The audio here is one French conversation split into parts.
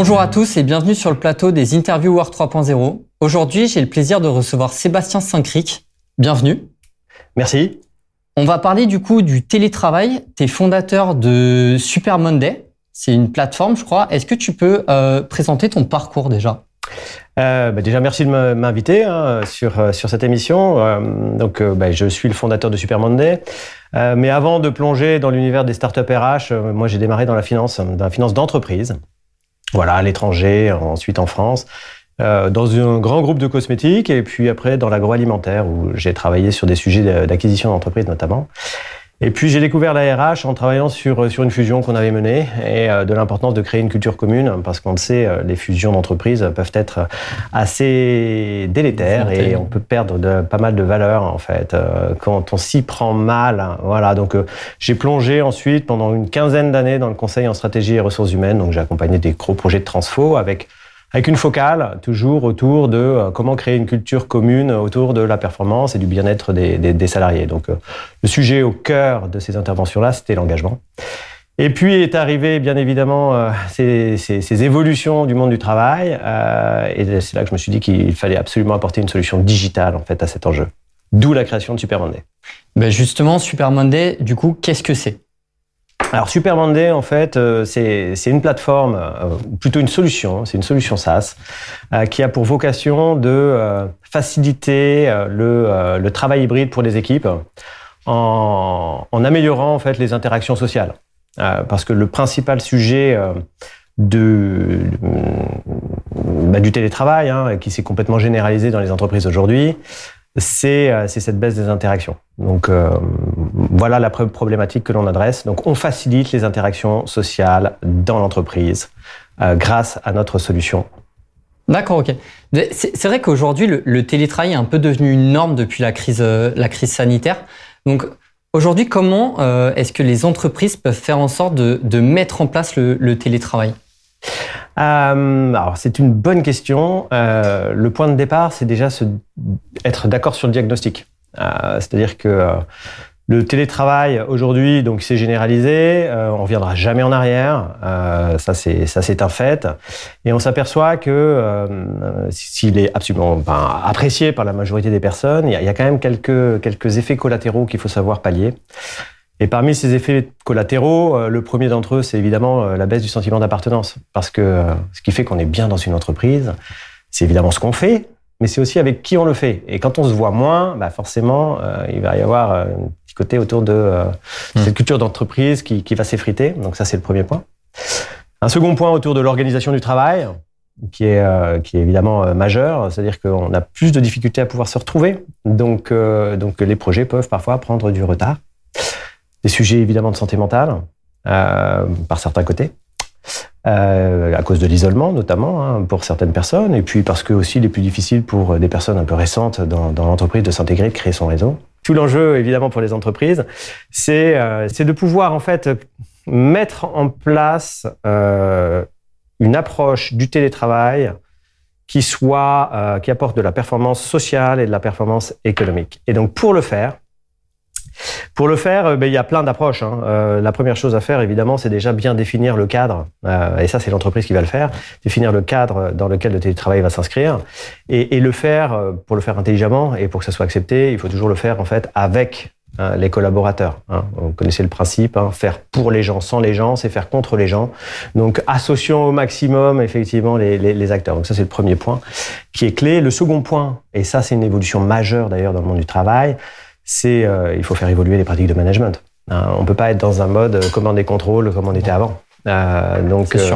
Bonjour à tous et bienvenue sur le plateau des Interviewers 3.0. Aujourd'hui, j'ai le plaisir de recevoir Sébastien Saint-Cric. Bienvenue. Merci. On va parler du coup du télétravail. Tu es fondateur de Super Monday. C'est une plateforme, je crois. Est-ce que tu peux euh, présenter ton parcours déjà? Euh, bah déjà, merci de m'inviter hein, sur, euh, sur cette émission. Euh, donc, euh, bah, je suis le fondateur de Super Monday. mais avant de plonger dans l'univers des startups RH, moi, j'ai démarré dans la finance, dans la finance d'entreprise. Voilà, à l'étranger, ensuite en France, dans un grand groupe de cosmétiques, et puis après dans l'agroalimentaire, où j'ai travaillé sur des sujets d'acquisition d'entreprise notamment. Et puis j'ai découvert la RH en travaillant sur, sur une fusion qu'on avait menée et euh, de l'importance de créer une culture commune parce qu'on le sait, euh, les fusions d'entreprises peuvent être assez délétères et on peut perdre de, pas mal de valeur en fait euh, quand on s'y prend mal. Voilà, donc j'ai plongé ensuite pendant une quinzaine d'années dans le conseil en stratégie et ressources humaines. Donc j'ai accompagné des gros projets de transfo avec avec une focale toujours autour de euh, comment créer une culture commune autour de la performance et du bien-être des, des, des, salariés. Donc euh, le sujet au cœur de ces interventions-là, c'était l'engagement. Et puis est arrivé bien évidemment euh, ces, ces, ces, évolutions du monde du travail, et c'est là que je me suis dit qu'il fallait absolument apporter une solution digitale en fait à cet enjeu. D'où la création de Super Monday. Ben justement, Super Monday, du coup, qu'est-ce que c'est? Alors Super en fait, euh, c'est une plateforme, euh, plutôt une solution, c'est une solution SaaS, euh, qui a pour vocation de faciliter le, le, travail hybride pour les équipes en, en, améliorant en fait les interactions sociales. parce que le principal sujet de, bah, du télétravail, hein, qui s'est complètement généralisé dans les entreprises aujourd'hui, c'est cette baisse des interactions. Donc euh, voilà la problématique que l'on adresse. Donc on facilite les interactions sociales dans l'entreprise euh, grâce à notre solution. D'accord, ok. C'est vrai qu'aujourd'hui le, télétravail est un peu devenu une norme depuis la crise, euh, la crise sanitaire. Donc aujourd'hui, comment euh, est-ce que les entreprises peuvent faire en sorte de, de mettre en place le, le télétravail? Euh, alors c'est une bonne question. Euh, le point de départ, c'est déjà se, être d'accord sur le diagnostic. Euh, c'est-à-dire que le télétravail aujourd'hui, donc c'est généralisé, euh, on reviendra jamais en arrière, euh, ça c'est ça c'est un fait, et on s'aperçoit que euh, s'il est absolument ben, apprécié par la majorité des personnes, il y, y a quand même quelques quelques effets collatéraux qu'il faut savoir pallier. Et parmi ces effets collatéraux, le premier d'entre eux, c'est évidemment la baisse du sentiment d'appartenance, parce que ce qui fait qu'on est bien dans une entreprise, c'est évidemment ce qu'on fait, mais c'est aussi avec qui on le fait. Et quand on se voit moins, bah forcément, euh, il va y avoir euh, un petit côté autour de euh, mmh. cette culture d'entreprise qui, qui, va s'effriter. Donc ça, c'est le premier point. Un second point autour de l'organisation du travail, qui est, euh, qui est évidemment majeur, c'est-à-dire qu'on a plus de difficultés à pouvoir se retrouver. Donc, donc les projets peuvent parfois prendre du retard. Des sujets évidemment de santé mentale, par certains côtés euh, à cause de l'isolement notamment hein, pour certaines personnes, et puis parce que aussi il est plus difficile pour des personnes un peu récentes dans, dans l'entreprise de s'intégrer, de créer son réseau. Tout l'enjeu évidemment pour les entreprises, c'est euh, de pouvoir en fait mettre en place euh, une approche du télétravail qui soit euh, qui apporte de la performance sociale et de la performance économique. Et donc pour le faire, pour le faire, euh, ben, il y a plein d'approches. Hein. Euh, la première chose à faire, évidemment, c'est déjà bien définir le cadre. Euh, et ça, c'est l'entreprise qui va le faire. Définir le cadre dans lequel le télétravail va s'inscrire. Et, et, le faire, euh, pour le faire intelligemment et pour que ça soit accepté, il faut toujours le faire, en fait, avec hein, les collaborateurs. Hein. Vous connaissez le principe, hein. faire pour les gens, sans les gens, c'est faire contre les gens. Donc, associant au maximum, effectivement, les, les, les acteurs. Donc, ça, c'est le premier point qui est clé. Le second point, et ça, c'est une évolution majeure, d'ailleurs, dans le monde du travail, c'est euh, il faut faire évoluer les pratiques de management. Hein, on peut pas être dans un mode euh, commande et contrôle comme on était avant. Euh, donc, euh,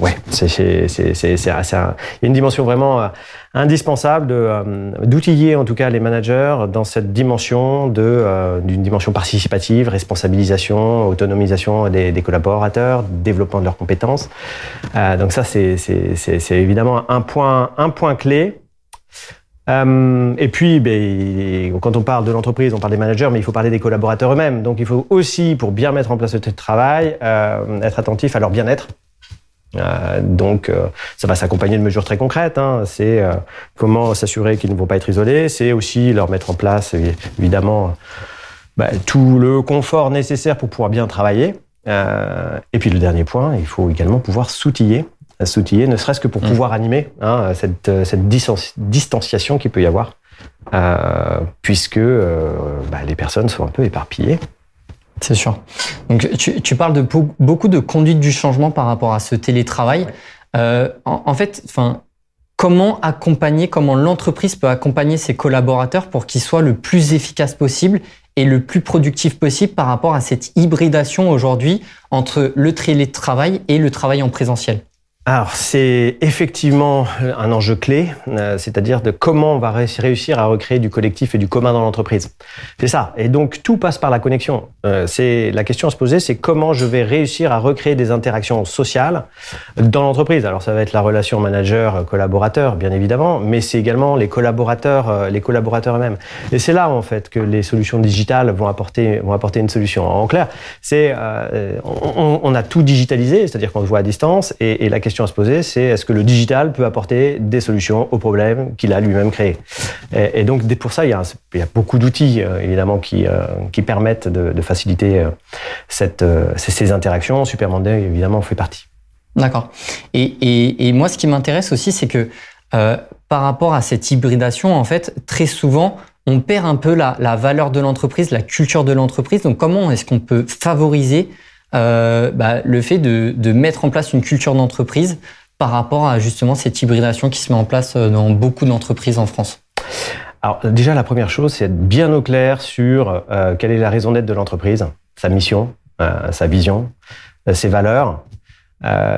ouais, c'est c'est c'est c'est a une dimension vraiment euh, indispensable euh, d'outiller en tout cas les managers dans cette dimension de d'une dimension participative, responsabilisation, autonomisation des, des, collaborateurs, développement de leurs compétences. donc ça c'est c'est c'est évidemment un point un point clé. Euh, et puis, ben, quand on parle de l'entreprise, on parle des managers, mais il faut parler des collaborateurs eux-mêmes. Donc, il faut aussi, pour bien mettre en place le travail, euh, être attentif à leur bien-être. Euh, donc, ça va s'accompagner de mesures très concrètes. Hein. C'est comment s'assurer qu'ils ne vont pas être isolés. C'est aussi leur mettre en place, évidemment, bah, tout le confort nécessaire pour pouvoir bien travailler. et puis, le dernier point, il faut également pouvoir s'outiller s'outiller, ne serait-ce que pour mmh. pouvoir animer hein, cette, cette distanciation qu'il peut y avoir, euh, puisque euh, bah, les personnes sont un peu éparpillées. C'est sûr. Donc, tu, tu, parles de beaucoup de conduite du changement par rapport à ce télétravail. Euh, en, en, fait, enfin, comment accompagner, comment l'entreprise peut accompagner ses collaborateurs pour qu'ils soient le plus efficaces possible et le plus productif possible par rapport à cette hybridation aujourd'hui entre le télétravail et le travail en présentiel? Alors c'est effectivement un enjeu clé, euh, c'est-à-dire de comment on va réussir à recréer du collectif et du commun dans l'entreprise. C'est ça. Et donc tout passe par la connexion. Euh, c'est la question à se poser, c'est comment je vais réussir à recréer des interactions sociales dans l'entreprise. Alors ça va être la relation manager-collaborateur, bien évidemment, mais c'est également les collaborateurs, euh, les collaborateurs eux-mêmes. Et c'est là en fait que les solutions digitales vont apporter vont apporter une solution. En clair, c'est on, a tout digitalisé, c'est-à-dire qu'on se voit à distance, et la question à se poser, c'est est-ce que le digital peut apporter des solutions aux problèmes qu'il a lui-même créés et, donc, pour ça, il y a, beaucoup d'outils, euh, évidemment, qui, euh, qui permettent de, faciliter euh, ces, interactions. Super Monday, évidemment, fait partie. D'accord. Et, moi, ce qui m'intéresse aussi, c'est que par rapport à cette hybridation, en fait, très souvent, on perd un peu la valeur de l'entreprise, la culture de l'entreprise. Donc, comment est-ce qu'on peut favoriser euh, bah, le fait de, mettre en place une culture d'entreprise par rapport à justement cette hybridation qui se met en place euh, dans beaucoup d'entreprises en France Alors déjà, la première chose, c'est être bien au clair sur euh, quelle est la raison d'être de l'entreprise, sa mission, sa vision, ses valeurs.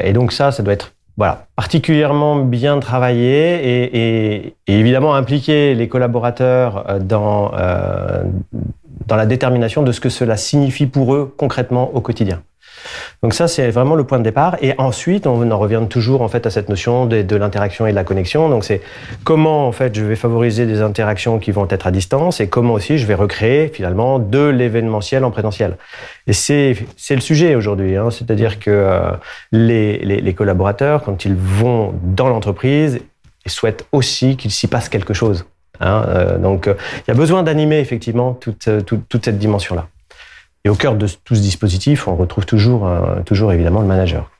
et donc ça, ça doit être voilà, particulièrement bien travaillé et, évidemment impliquer les collaborateurs dans, dans la détermination de ce que cela signifie pour eux concrètement au quotidien. Donc ça, c'est vraiment le point de départ. Et ensuite, on en revient toujours en fait à cette notion de, l'interaction et de la connexion. Donc c'est comment en fait je vais favoriser des interactions qui vont être à distance et comment aussi je vais recréer finalement de l'événementiel en présentiel. Et c'est c'est le sujet aujourd'hui. Hein. C'est-à-dire que euh, les, les, les collaborateurs, quand ils vont dans l'entreprise, ils souhaitent aussi qu'il s'y passe quelque chose. Hein, euh, donc, euh, il y a besoin d'animer effectivement toute, euh, toute, toute cette dimension-là. Et au cœur de tout ce dispositif, on retrouve toujours, toujours évidemment le manager.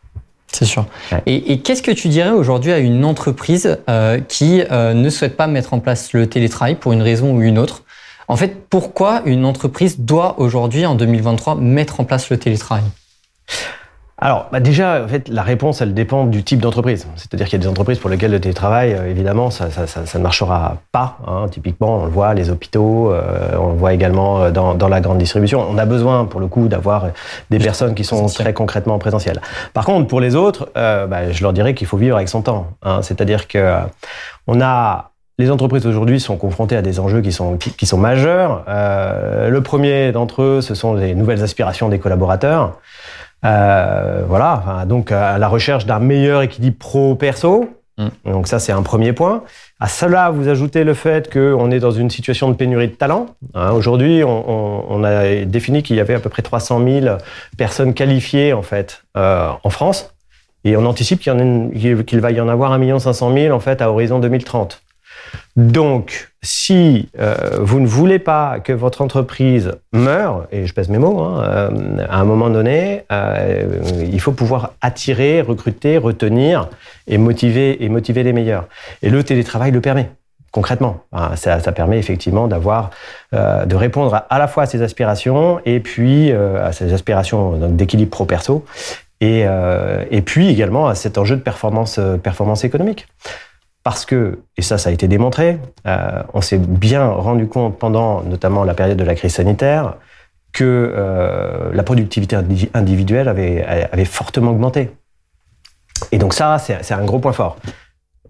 C'est sûr. Ouais. Et, et qu'est-ce que tu dirais aujourd'hui à une entreprise euh, qui ne souhaite pas mettre en place le télétravail pour une raison ou une autre? En fait, pourquoi une entreprise doit aujourd'hui, en 2023, mettre en place le télétravail? Alors, bah déjà, en fait, la réponse, elle dépend du type d'entreprise. C'est-à-dire qu'il y a des entreprises pour lesquelles le télétravail, euh, évidemment, ça, ça, ça, ça, ne marchera pas. Hein. Typiquement, on le voit, les hôpitaux, euh, on le voit également euh, dans, dans, la grande distribution. On a besoin, pour le coup, d'avoir des personnes qui sont très concrètement en présentiel. Par contre, pour les autres, euh, bah, je leur dirais qu'il faut vivre avec son temps. Hein. C'est-à-dire que on a les entreprises aujourd'hui sont confrontées à des enjeux qui sont, qui, qui sont majeurs. Le premier d'entre eux, ce sont les nouvelles aspirations des collaborateurs. Euh, voilà, donc à la recherche d'un meilleur équilibre pro-perso. Mm. Donc ça, c'est un premier point. À cela, vous ajoutez le fait qu'on est dans une situation de pénurie de talent. Hein, Aujourd'hui, on, on, on, a défini qu'il y avait à peu près 300 000 personnes qualifiées en fait euh, en France, et on anticipe qu'il qu va y en avoir 1 500 000 en fait à horizon 2030. Donc, si euh, vous ne voulez pas que votre entreprise meure, et je pèse mes mots, hein, euh, à un moment donné, euh, il faut pouvoir attirer, recruter, retenir et motiver et motiver les meilleurs. Et le télétravail le permet. Concrètement, ça, ça permet effectivement d'avoir, de répondre à, la fois à ses aspirations et puis à ses aspirations d'équilibre pro perso et, puis également à cet enjeu de performance économique parce que, et ça, ça a été démontré, euh, on s'est bien rendu compte pendant notamment la période de la crise sanitaire que euh, la productivité individuelle avait, fortement augmenté. Et donc ça, c'est un gros point fort.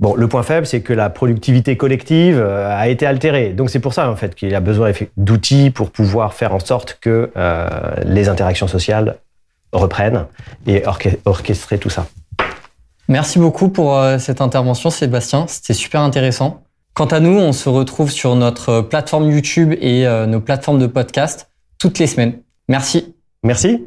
Bon, le point faible, c'est que la productivité collective euh, a été altérée. Donc c'est pour ça en fait qu'il a besoin d'outils pour pouvoir faire en sorte que les interactions sociales reprennent et orchestrer tout ça. Merci beaucoup pour euh, cette intervention, Sébastien. C'était super intéressant. Quant à nous, on se retrouve sur notre plateforme YouTube et euh, nos plateformes de podcast toutes les semaines. Merci. Merci.